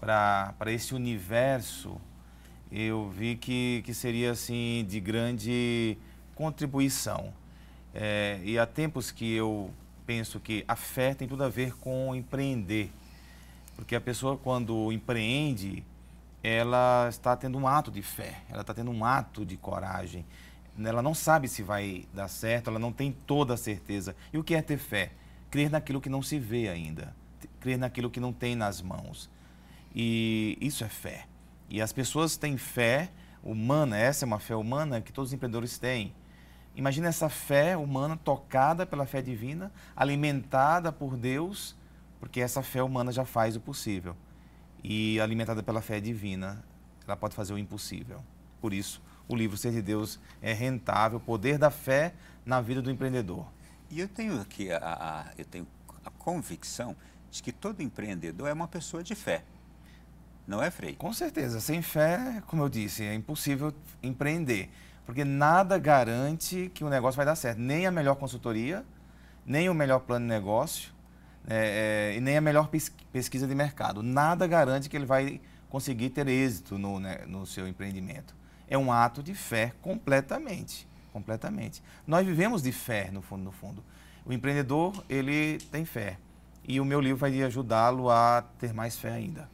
para esse universo, eu vi que, que seria assim de grande contribuição. É, e há tempos que eu penso que a fé tem tudo a ver com empreender. Porque a pessoa, quando empreende, ela está tendo um ato de fé, ela está tendo um ato de coragem, ela não sabe se vai dar certo, ela não tem toda a certeza. E o que é ter fé? Crer naquilo que não se vê ainda, crer naquilo que não tem nas mãos. E isso é fé. E as pessoas têm fé humana, essa é uma fé humana que todos os empreendedores têm. Imagina essa fé humana tocada pela fé divina, alimentada por Deus, porque essa fé humana já faz o possível. E alimentada pela fé divina, ela pode fazer o impossível. Por isso, o livro Ser de Deus é rentável, o poder da fé na vida do empreendedor. E eu tenho aqui a, a, eu tenho a convicção de que todo empreendedor é uma pessoa de fé. Não é, Frei? Com certeza. Sem fé, como eu disse, é impossível empreender. Porque nada garante que o negócio vai dar certo. Nem a melhor consultoria, nem o melhor plano de negócio, é, é, e nem a melhor pesquisa de mercado. Nada garante que ele vai conseguir ter êxito no, né, no seu empreendimento é um ato de fé completamente, completamente. Nós vivemos de fé no fundo, no fundo. O empreendedor, ele tem fé. E o meu livro vai ajudá-lo a ter mais fé ainda.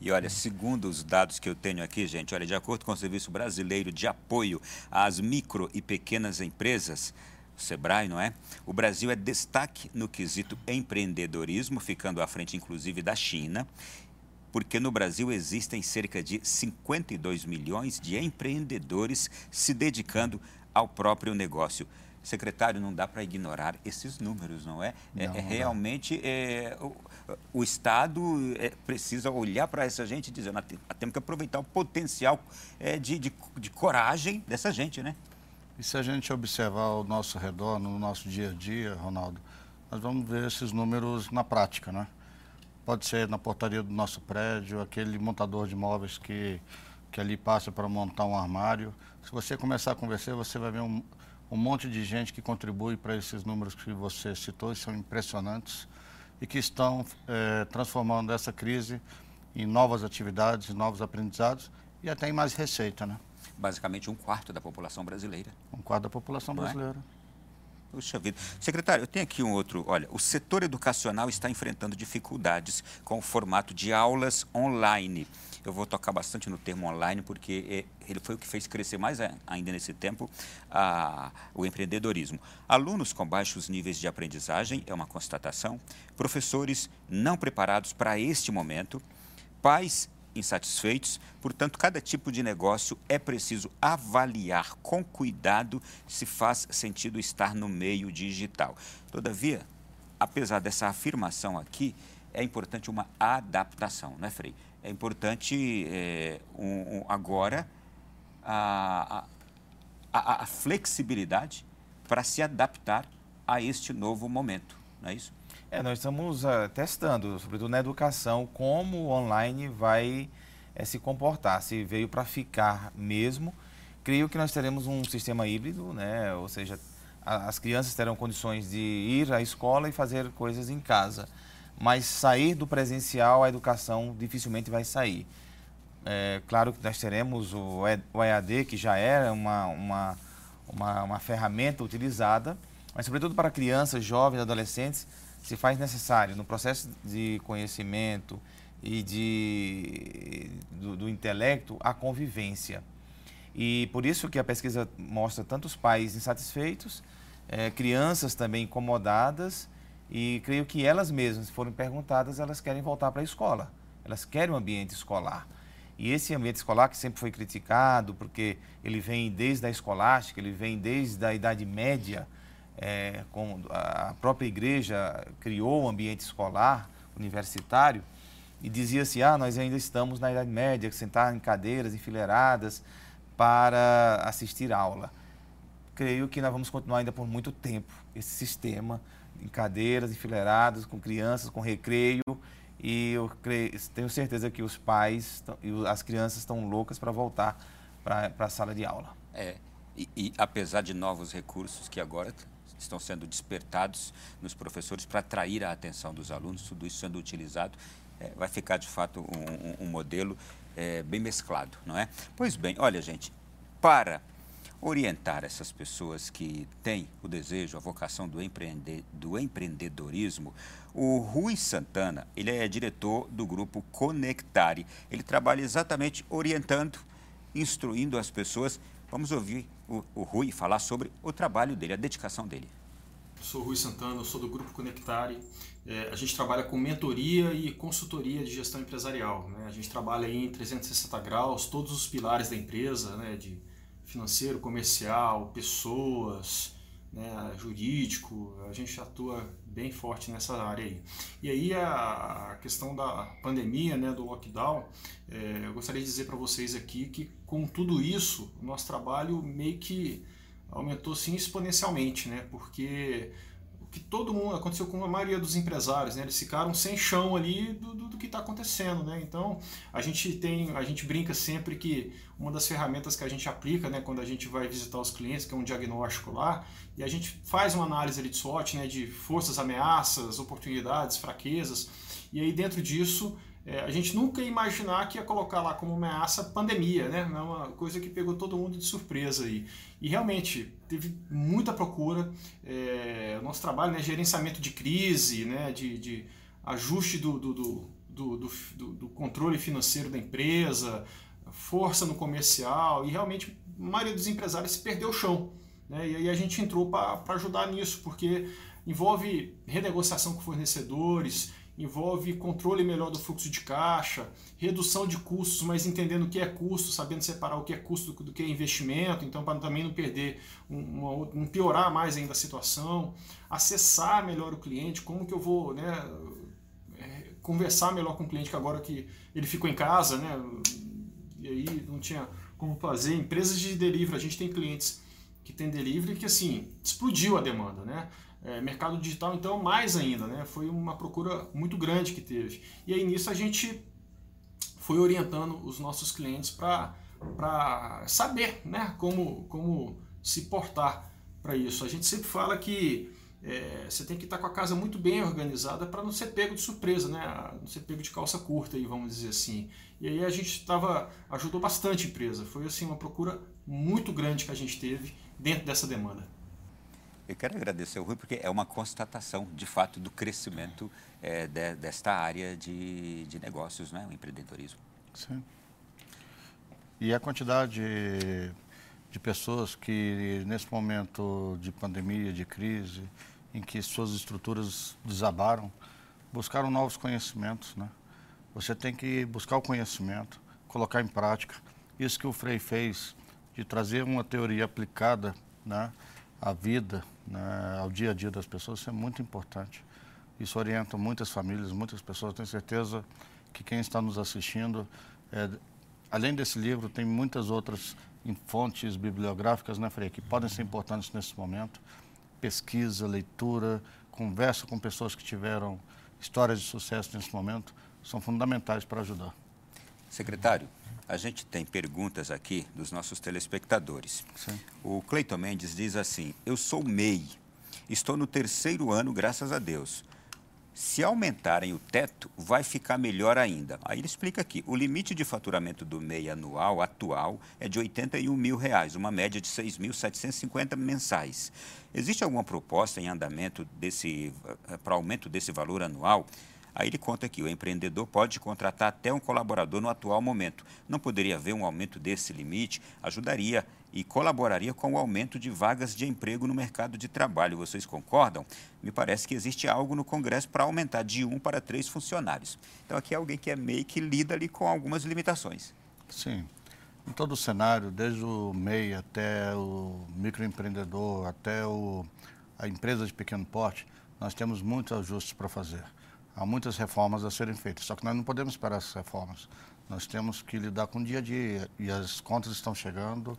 E olha, segundo os dados que eu tenho aqui, gente, olha, de acordo com o Serviço Brasileiro de Apoio às Micro e Pequenas Empresas, Sebrae, não é? O Brasil é destaque no quesito empreendedorismo, ficando à frente, inclusive, da China porque no Brasil existem cerca de 52 milhões de empreendedores se dedicando ao próprio negócio. Secretário, não dá para ignorar esses números, não é? É, não, é, é realmente é, o, o, Estado é, precisa olhar para essa gente e dizer, nós temos que aproveitar o potencial é, de, de, de coragem dessa gente, né? E se a gente observar ao nosso redor, no nosso dia a dia, Ronaldo, nós vamos ver esses números na prática, né? Pode ser na portaria do nosso prédio, aquele montador de móveis que, que ali passa para montar um armário. Se você começar a conversar, você vai ver um, um monte de gente que contribui para esses números que você citou, e são impressionantes, e que estão é, transformando essa crise em novas atividades, novos aprendizados e até em mais receita, né? Basicamente um quarto da população brasileira. Um quarto da população é? brasileira. Puxa vida. Secretário, eu tenho aqui um outro. Olha, o setor educacional está enfrentando dificuldades com o formato de aulas online. Eu vou tocar bastante no termo online, porque é, ele foi o que fez crescer mais ainda nesse tempo a- o empreendedorismo. Alunos com baixos níveis de aprendizagem, é uma constatação. Professores não preparados para este momento. Pais insatisfeitos, portanto, cada tipo de negócio é preciso avaliar com cuidado se faz sentido estar no meio digital. Todavia, apesar dessa afirmação aqui, é importante uma adaptação, não é, Frei? É importante é, um- um- agora a- a- a flexibilidade para se adaptar a este novo momento, não é isso? É, nós estamos ah, testando, sobretudo na educação, como o online vai eh, se comportar, se veio para ficar mesmo. Creio que nós teremos um sistema híbrido, né? ou seja, a- as crianças terão condições de ir à escola e fazer coisas em casa. Mas sair do presencial, a educação dificilmente vai sair. É, claro que nós teremos o o EAD, que já era uma, uma, uma, uma ferramenta utilizada, mas, sobretudo para crianças, jovens, adolescentes, se faz necessário, no processo de conhecimento e de, do, do intelecto, a convivência. E por isso que a pesquisa mostra tantos pais insatisfeitos, eh, crianças também incomodadas, e creio que elas mesmas, se forem perguntadas, elas querem voltar para a escola. Elas querem um ambiente escolar. E esse ambiente escolar que sempre foi criticado, porque ele vem desde a escolástica, ele vem desde a Idade Média, é, a própria igreja criou o um ambiente escolar, universitário, e dizia-se, ah, nós ainda estamos na Idade Média, sentar em cadeiras enfileiradas para assistir aula. Creio que nós vamos continuar ainda por muito tempo esse sistema em cadeiras enfileiradas, com crianças, com recreio, e eu creio, tenho certeza que os pais e as crianças estão loucas para voltar para a sala de aula. É, e, e apesar de novos recursos que agora estão sendo despertados nos professores para atrair a atenção dos alunos, tudo isso sendo utilizado, é, vai ficar de fato um, um- um modelo é, bem mesclado, não é? Pois bem, olha gente, para orientar essas pessoas que têm o desejo, a vocação do, empreende, do empreendedorismo, o Rui Santana, ele é diretor do grupo Conectare. Ele trabalha exatamente orientando, instruindo as pessoas. Vamos ouvir o, o Rui falar sobre o trabalho dele, a dedicação dele. Sou Rui Santana, sou do Grupo Conectare. É, a gente trabalha com mentoria e consultoria de gestão empresarial. Né? A gente trabalha em 360 graus, todos os pilares da empresa, né? de financeiro, comercial, pessoas, né? jurídico. A gente atua bem forte nessa área aí. E aí a, questão da pandemia, né? do lockdown, é, eu gostaria de dizer para vocês aqui que com tudo isso, o nosso trabalho meio que aumentou sim exponencialmente, né? Porque que todo mundo aconteceu com a maioria dos empresários, né? Eles ficaram sem chão ali do, do, do que está acontecendo, né? Então a gente tem, a gente brinca sempre que uma das ferramentas que a gente aplica, né? Quando a gente vai visitar os clientes, que é um diagnóstico lá, e a gente faz uma análise ali de SWOT, né? De forças, ameaças, oportunidades, fraquezas, e aí dentro disso é, a gente nunca ia imaginar que ia colocar lá como ameaça pandemia, né? Uma coisa que pegou todo mundo de surpresa aí. E realmente teve muita procura. É, nosso trabalho, né? Gerenciamento de crise, né? De, de ajuste do, do, do, do, do, do controle financeiro da empresa, força no comercial e realmente a maioria dos empresários se perdeu o chão. Né? E aí a gente entrou para ajudar nisso, porque envolve renegociação com fornecedores, envolve controle melhor do fluxo de caixa, redução de custos, mas entendendo o que é custo, sabendo separar o que é custo do, que é investimento, então para também não perder, não piorar mais ainda a situação, acessar melhor o cliente, como que eu vou né, é, conversar melhor com o cliente que agora que ele ficou em casa, né, e aí não tinha como fazer. Empresas de delivery, a gente tem clientes que tem delivery que assim explodiu a demanda, né? É, mercado digital, então, mais ainda, né? Foi uma procura muito grande que teve. E aí nisso a gente foi orientando os nossos clientes para saber né? como, como se portar para isso. A gente sempre fala que é, você tem que estar com a casa muito bem organizada para não ser pego de surpresa, né? não ser pego de calça curta, aí, vamos dizer assim. E aí a gente estava ajudou bastante a empresa. Foi assim uma procura muito grande que a gente teve dentro dessa demanda. Eu quero agradecer ao Rui porque é uma constatação, de fato, do crescimento é, de, desta área de, de negócios, né? o empreendedorismo. Sim. E a quantidade de pessoas que, nesse momento de pandemia, de crise, em que suas estruturas desabaram, buscaram novos conhecimentos. Né? Você tem que buscar o conhecimento, colocar em prática. Isso que o Frei fez, de trazer uma teoria aplicada né, à vida, né, ao dia a dia das pessoas, isso é muito importante. Isso orienta muitas famílias, muitas pessoas. Tenho certeza que quem está nos assistindo, é, além desse livro, tem muitas outras fontes bibliográficas, né, Frei, que podem ser importantes nesse momento pesquisa, leitura, conversa com pessoas que tiveram histórias de sucesso nesse momento, são fundamentais para ajudar. Secretário, a gente tem perguntas aqui dos nossos telespectadores. Sim. O Cleiton Mendes diz assim: Eu sou MEI, estou no terceiro ano, graças a Deus. Se aumentarem o teto, vai ficar melhor ainda. Aí ele explica aqui: o limite de faturamento do MEI anual atual é de 81 mil reais, uma média de 6.750 mensais. Existe alguma proposta em andamento desse, eh, para aumento desse valor anual? Aí ele conta que o empreendedor pode contratar até um colaborador no atual momento. Não poderia haver um aumento desse limite? Ajudaria e colaboraria com o aumento de vagas de emprego no mercado de trabalho. Vocês concordam? Me parece que existe algo no Congresso para aumentar de um para três funcionários. Então aqui é alguém que é meio que lida ali com algumas limitações. Sim. Em todo o cenário, desde o MEI até o microempreendedor, até o, a empresa de pequeno porte, nós temos muitos ajustes para fazer há muitas reformas a serem feitas. Só que nós não podemos esperar essas reformas. Nós temos que lidar com o dia a dia e as contas estão chegando,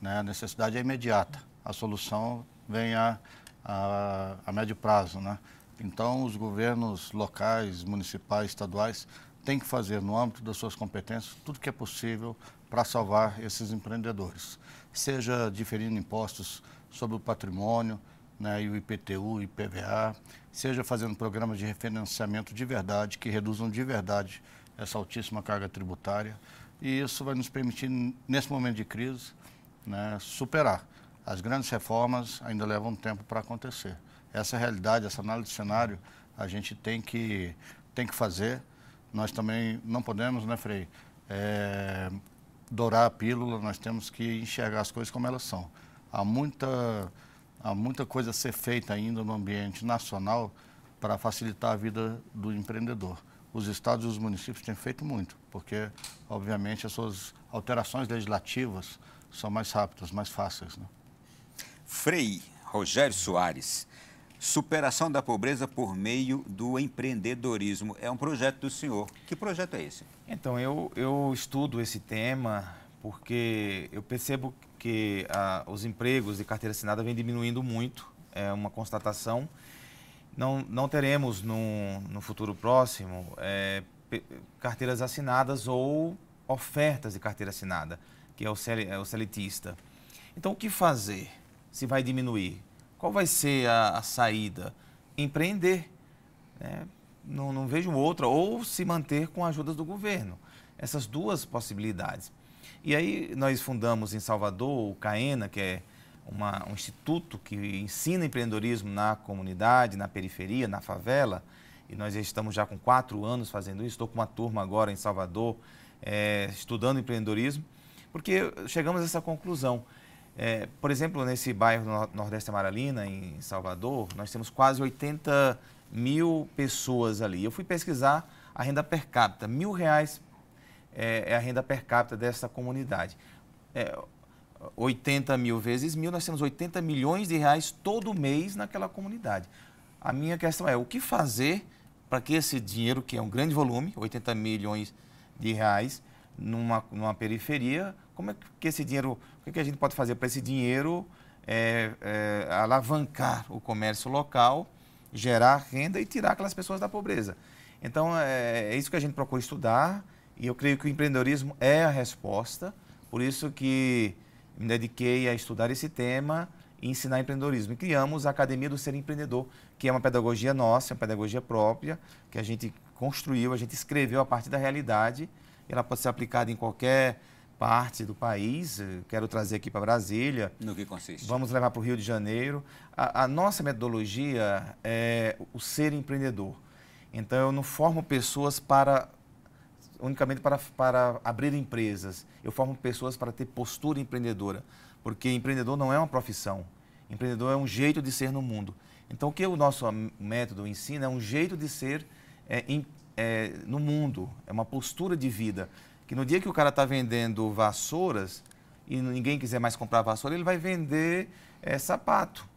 né? a necessidade é imediata. A solução vem a, a, a médio prazo. Né? Então, os governos locais, municipais, estaduais, têm que fazer, no âmbito das suas competências, tudo que é possível para salvar esses empreendedores. Seja diferindo impostos sobre o patrimônio, né, e o IPTU, IPVA, seja fazendo programas de refinanciamento de verdade, que reduzam de verdade essa altíssima carga tributária. E isso vai nos permitir, nesse momento de crise, né, superar. As grandes reformas ainda levam tempo para acontecer. Essa realidade, essa análise de cenário, a gente tem que, tem que fazer. Nós também não podemos, né, Frei, é, dourar a pílula, nós temos que enxergar as coisas como elas são. Há muita há muita coisa a ser feita ainda no ambiente nacional para facilitar a vida do empreendedor. Os estados e os municípios têm feito muito, porque, obviamente, as suas alterações legislativas são mais rápidas, mais fáceis. Né? Frei Rogério Soares, superação da pobreza por meio do empreendedorismo. É um projeto do senhor. Que projeto é esse? Então, eu, eu estudo esse tema porque eu percebo que ah, os empregos de carteira assinada vêm diminuindo muito, é uma constatação. Não, não teremos no, no futuro próximo é, carteiras assinadas ou ofertas de carteira assinada, que é o, cel, é o. Então, o que fazer se vai diminuir? Qual vai ser a, a saída? Empreender. Né? Não, não vejo outra, ou se manter com ajudas do governo. Essas duas possibilidades. E aí nós fundamos em Salvador o CAENA, que é uma, um instituto que ensina empreendedorismo na comunidade, na periferia, na favela. E nós estamos já com quatro anos fazendo isso. Estou com uma turma agora em Salvador é, estudando empreendedorismo, porque chegamos a essa conclusão. É, por exemplo, nesse bairro no Nordeste Amaralina, em Salvador, nós temos quase 80 mil pessoas ali. Eu fui pesquisar a renda per capita, mil reais é, é a renda per capita dessa comunidade. É, 80 mil vezes mil, nós temos 80 milhões de reais todo mês naquela comunidade. A minha questão é o que fazer para que esse dinheiro, que é um grande volume, 80 milhões de reais, numa, numa periferia, como é que esse dinheiro, o que, que a gente pode fazer para esse dinheiro é, é, alavancar o comércio local, gerar renda e tirar aquelas pessoas da pobreza? Então, é, é isso que a gente procura estudar, e eu creio que o empreendedorismo é a resposta, por isso que me dediquei a estudar esse tema e ensinar empreendedorismo. E criamos a Academia do Ser Empreendedor, que é uma pedagogia nossa, uma pedagogia própria, que a gente construiu, a gente escreveu a partir da realidade. Ela pode ser aplicada em qualquer parte do país. quero trazer aqui para Brasília. No que consiste? Vamos levar para o Rio de Janeiro. A, a, nossa metodologia é o ser empreendedor. Então, eu não formo pessoas para unicamente para, para abrir empresas. Eu formo pessoas para ter postura empreendedora. Porque empreendedor não é uma profissão. Empreendedor é um jeito de ser no mundo. Então, o que o nosso método ensina é um jeito de ser é, em, é, no mundo. É uma postura de vida que no dia que o cara está vendendo vassouras e ninguém quiser mais comprar vassoura, ele vai vender é, sapato.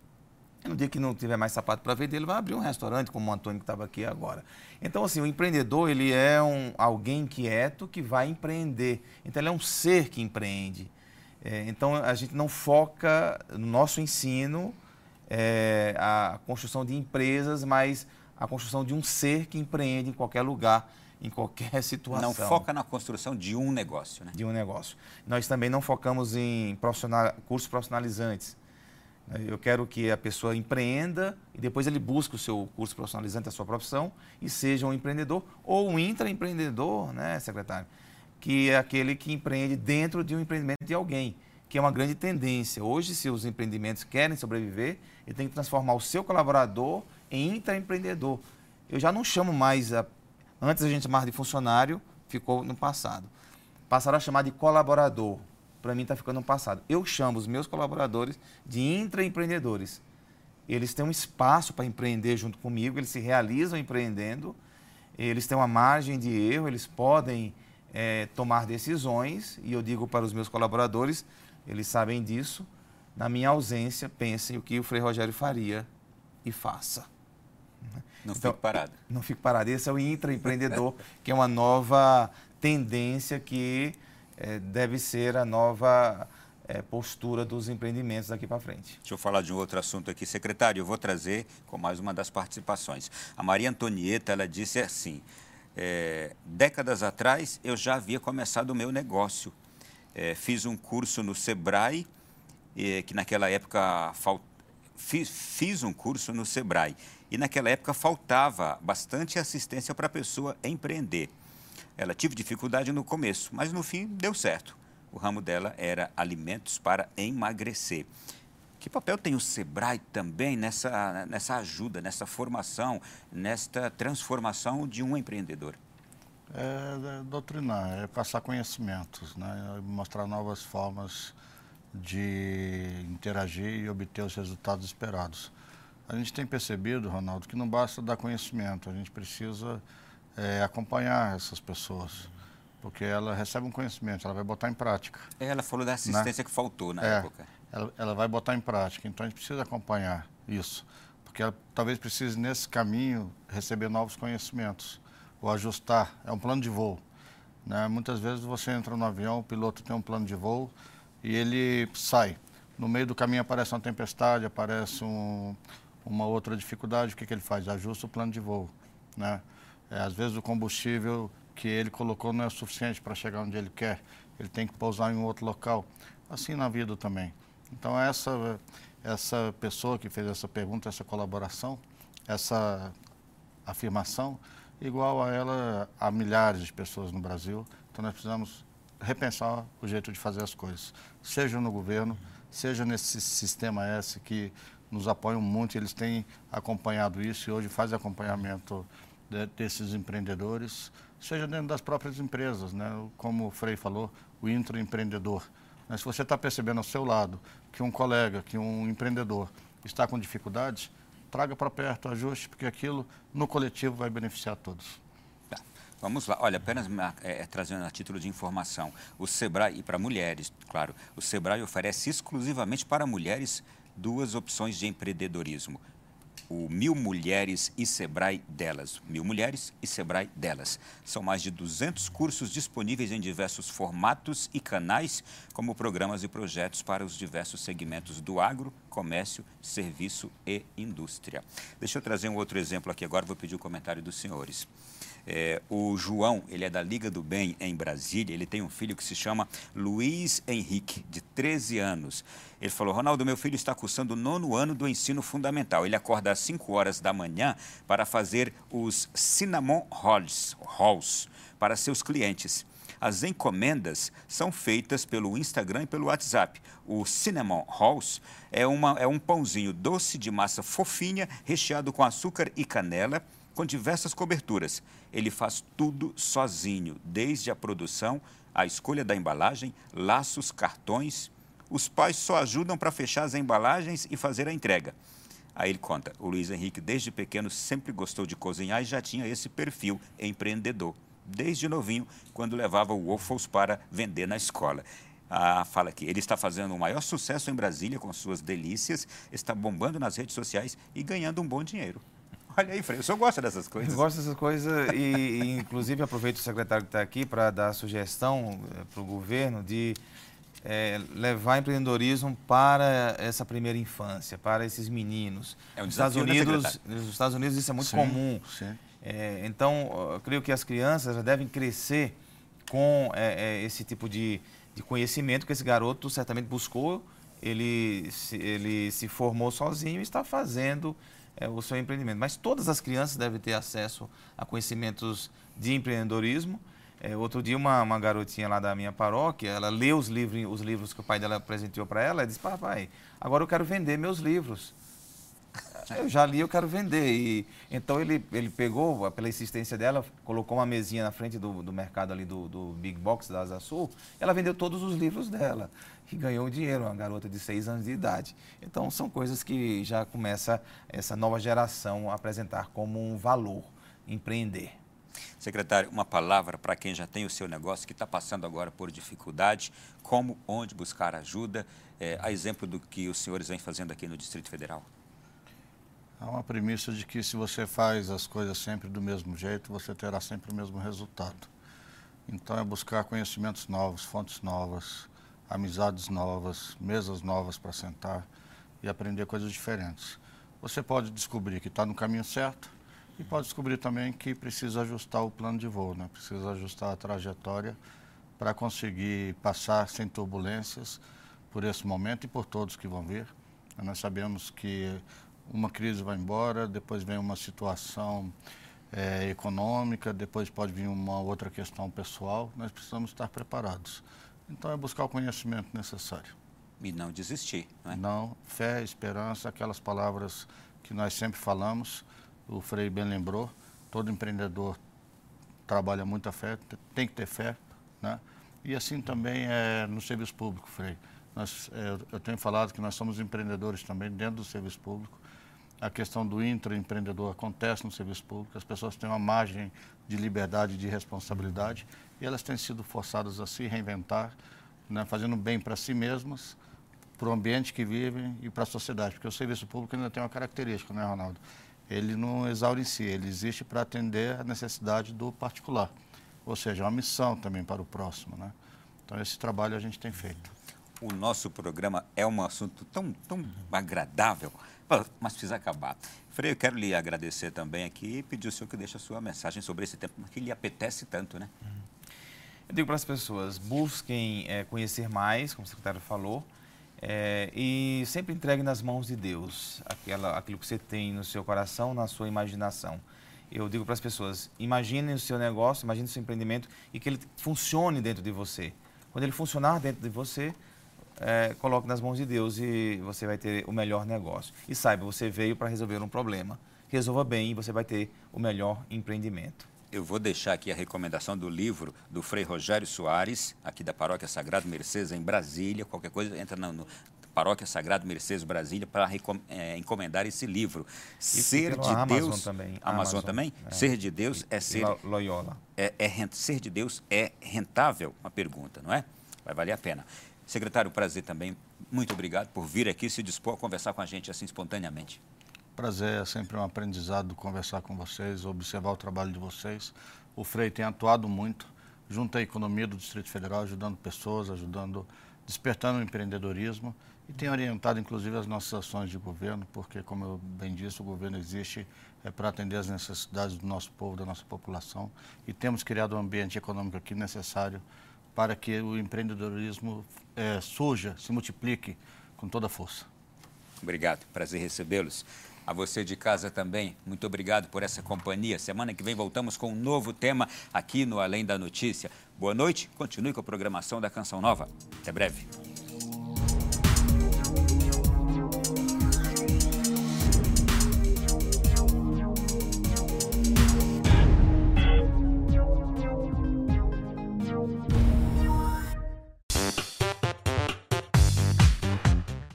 E no dia que não tiver mais sapato para vender, ele vai abrir um restaurante, como o Antônio que estava aqui agora. Então, assim, o empreendedor, ele é um, alguém quieto que vai empreender. Então, ele é um ser que empreende. É, então, a gente não foca no nosso ensino é, a construção de empresas, mas a construção de um ser que empreende em qualquer lugar em qualquer situação. Não foca na construção de um negócio, né? De um negócio. Nós também não focamos em profissional, cursos profissionalizantes. Eu quero que a pessoa empreenda e depois ele busque o seu curso profissionalizante, a sua profissão, e seja um empreendedor ou um intraempreendedor, né, secretário? Que é aquele que empreende dentro de um empreendimento de alguém, que é uma grande tendência. Hoje, se os empreendimentos querem sobreviver, ele tem que transformar o seu colaborador em intraempreendedor. Eu já não chamo mais a Antes a gente chamava de funcionário, ficou no passado. Passaram a chamar de colaborador. Para mim está ficando no passado. Eu chamo os meus colaboradores de intraempreendedores. Eles têm um espaço para empreender junto comigo, eles se realizam empreendendo, eles têm uma margem de erro, eles podem é, tomar decisões. E eu digo para os meus colaboradores, eles sabem disso. Na minha ausência, pensem o que o Frei Rogério faria e faça. Não então, fique parado. Não fique parado. Esse é o intraempreendedor, que é uma nova tendência que é, deve ser a nova é, postura dos empreendimentos daqui para frente. Deixa eu falar de um outro assunto aqui, secretário. Eu vou trazer com mais uma das participações. A Maria Antonieta, ela disse assim, é, décadas atrás eu já havia começado o meu negócio. É, fiz um curso no Sebrae, que naquela época fiz, fiz um curso no Sebrae e naquela época faltava bastante assistência para a pessoa empreender. Ela tive dificuldade no começo, mas no fim deu certo. O ramo dela era alimentos para emagrecer. Que papel tem o Sebrae também nessa, nessa ajuda, nessa formação, nesta transformação de um empreendedor? É, é doutrinar, é passar conhecimentos, né? mostrar novas formas de interagir e obter os resultados esperados. A gente tem percebido, Ronaldo, que não basta dar conhecimento, a gente precisa é, acompanhar essas pessoas, porque ela recebe um conhecimento, ela vai botar em prática. Ela falou da assistência né? que faltou na é, época. Ela, ela, vai botar em prática, então a gente precisa acompanhar isso, porque ela talvez precise, nesse caminho, receber novos conhecimentos, ou ajustar, é um plano de voo. Né? Muitas vezes você entra no avião, o piloto tem um plano de voo e ele sai. No meio do caminho aparece uma tempestade, aparece um, uma outra dificuldade, o que, que ele faz? Ajusta o plano de voo. Né? É, às vezes o combustível que ele colocou não é suficiente para chegar onde ele quer, ele tem que pousar em um outro local. Assim na vida também. Então essa, essa pessoa que fez essa pergunta, essa colaboração, essa afirmação, igual a ela a milhares de pessoas no Brasil. Então nós precisamos repensar o jeito de fazer as coisas, seja no governo, seja nesse sistema S que nos apoiam muito, eles têm acompanhado isso e hoje fazem acompanhamento de, desses empreendedores, seja dentro das próprias empresas, né? como o Frei falou, o intraempreendedor. Mas se você está percebendo ao seu lado que um colega, que um empreendedor está com dificuldades, traga para perto, ajuste, porque aquilo no coletivo vai beneficiar todos. Tá. Vamos lá. Olha, apenas é, trazendo a título de informação, o Sebrae, e para mulheres, claro, o Sebrae oferece exclusivamente para mulheres duas opções de empreendedorismo. O Mil Mulheres e Sebrae Delas. Mil Mulheres e Sebrae Delas. São mais de 200 cursos disponíveis em diversos formatos e canais, como programas e projetos para os diversos segmentos do agro, comércio, serviço e indústria. Deixa eu trazer um outro exemplo aqui agora, vou pedir o comentário dos senhores. É, o João, ele é da Liga do Bem em Brasília, ele tem um filho que se chama Luiz Henrique, de 13 anos. Ele falou, Ronaldo, meu filho está cursando o nono ano do ensino fundamental. Ele acorda às 5 horas da manhã para fazer os cinnamon rolls, rolls para seus clientes. As encomendas são feitas pelo Instagram e pelo WhatsApp. O Cinnamon Rolls é, uma, é um pãozinho doce de massa fofinha, recheado com açúcar e canela, com diversas coberturas. Ele faz tudo sozinho, desde a produção, a escolha da embalagem, laços, cartões. Os pais só ajudam para fechar as embalagens e fazer a entrega. Aí ele conta: o Luiz Henrique, desde pequeno, sempre gostou de cozinhar e já tinha esse perfil empreendedor. Desde novinho, quando levava waffles para vender na escola. Ah, fala aqui, ele está fazendo o maior sucesso em Brasília com suas delícias, está bombando nas redes sociais e ganhando um bom dinheiro. Olha aí, Frei, o senhor gosta dessas coisas? Eu gosto dessas coisas e, e inclusive, aproveito o secretário que está aqui para dar sugestão eh, para o governo de é, levar empreendedorismo para essa primeira infância, para esses meninos. É um nos Estados né, Unidos, nos Estados Unidos isso é muito Sim, comum. sim. É, então, eu creio que as crianças já devem crescer com é, é, esse tipo de, de conhecimento que esse garoto certamente buscou. Ele se, ele se formou sozinho e está fazendo é, o seu empreendimento. Mas todas as crianças devem ter acesso a conhecimentos de empreendedorismo. É, outro dia, uma, uma garotinha lá da minha paróquia, ela leu os livros, os livros que o pai dela apresentou para ela e disse, papai, agora eu quero vender meus livros. Eu já li, eu quero vender. E, então ele, ele pegou, pela insistência dela, colocou uma mesinha na frente do, do mercado ali do, do Big Box da Asa Sul. Ela vendeu todos os livros dela e ganhou dinheiro, uma garota de seis anos de idade. Então são coisas que já começa essa nova geração a apresentar como um valor, empreender. Secretário, uma palavra para quem já tem o seu negócio, que está passando agora por dificuldade, como, onde buscar ajuda, é, a exemplo do que os senhores vêm fazendo aqui no Distrito Federal. Há uma premissa de que se você faz as coisas sempre do mesmo jeito, você terá sempre o mesmo resultado. Então é buscar conhecimentos novos, fontes novas, amizades novas, mesas novas para sentar e aprender coisas diferentes. Você pode descobrir que está no caminho certo e pode descobrir também que precisa ajustar o plano de voo, né? precisa ajustar a trajetória para conseguir passar sem turbulências por esse momento e por todos que vão vir. Nós sabemos que uma crise vai embora, depois vem uma situação é, econômica, depois pode vir uma outra questão pessoal. Nós precisamos estar preparados. Então é buscar o conhecimento necessário. E não desistir, não é? Não, fé, esperança, aquelas palavras que nós sempre falamos, o Frei bem lembrou, todo empreendedor trabalha muita fé, tem que ter fé, né? E assim também é no serviço público, Frei. Nós, é, eu tenho falado que nós somos empreendedores também dentro do serviço público. A questão do intraempreendedor acontece no serviço público, as pessoas têm uma margem de liberdade de responsabilidade e elas têm sido forçadas a se reinventar, né, fazendo bem para si mesmas, para o ambiente que vivem e para a sociedade, porque o serviço público ainda tem uma característica, né, Ronaldo? Ele não exaure em si, ele existe para atender a necessidade do particular, ou seja, uma missão também para o próximo, né? Então esse trabalho a gente tem feito. O nosso programa é um assunto tão, tão agradável, mas precisa acabar. Frei, eu quero lhe agradecer também aqui e pedir ao senhor que deixe a sua mensagem sobre esse tempo que lhe apetece tanto, né? Eu digo para as pessoas, busquem é, conhecer mais, como o secretário falou, é, e sempre entregue nas mãos de Deus aquela, aquilo que você tem no seu coração, na sua imaginação. Eu digo para as pessoas, imaginem o seu negócio, imagine o seu empreendimento e que ele funcione dentro de você. Quando ele funcionar dentro de você, é, coloque nas mãos de Deus e você vai ter o melhor negócio. E saiba, você veio para resolver um problema. Resolva bem e você vai ter o melhor empreendimento. Eu vou deixar aqui a recomendação do livro do Frei Rogério Soares, aqui da Paróquia Sagrado Mercedes, em Brasília. Qualquer coisa, entra no, no Paróquia Sagrado Mercedes Brasília para é, encomendar esse livro. E ser de Amazon Deus. também. Amazon, Amazon, também? é. Ser de Deus é E ser. Lo- Loyola. É, é ser de Deus é rentável? Uma pergunta, não é? Vai valer a pena. Secretário, prazer também. Muito obrigado por vir aqui se dispor a conversar com a gente assim espontaneamente. prazer, é sempre um aprendizado conversar com vocês, observar o trabalho de vocês. O Frei tem atuado muito junto à economia do Distrito Federal, ajudando pessoas, ajudando, despertando o empreendedorismo e tem orientado inclusive as nossas ações de governo, porque, como eu bem disse, o governo existe é, para atender as necessidades do nosso povo, da nossa população e temos criado um ambiente econômico aqui necessário para que o empreendedorismo é, surja, se multiplique com toda a força. Obrigado, prazer recebê-los. A você de casa também, muito obrigado por essa companhia. Semana que vem voltamos com um novo tema aqui no Além da Notícia. Boa noite, continue com a programação da Canção Nova. Até breve.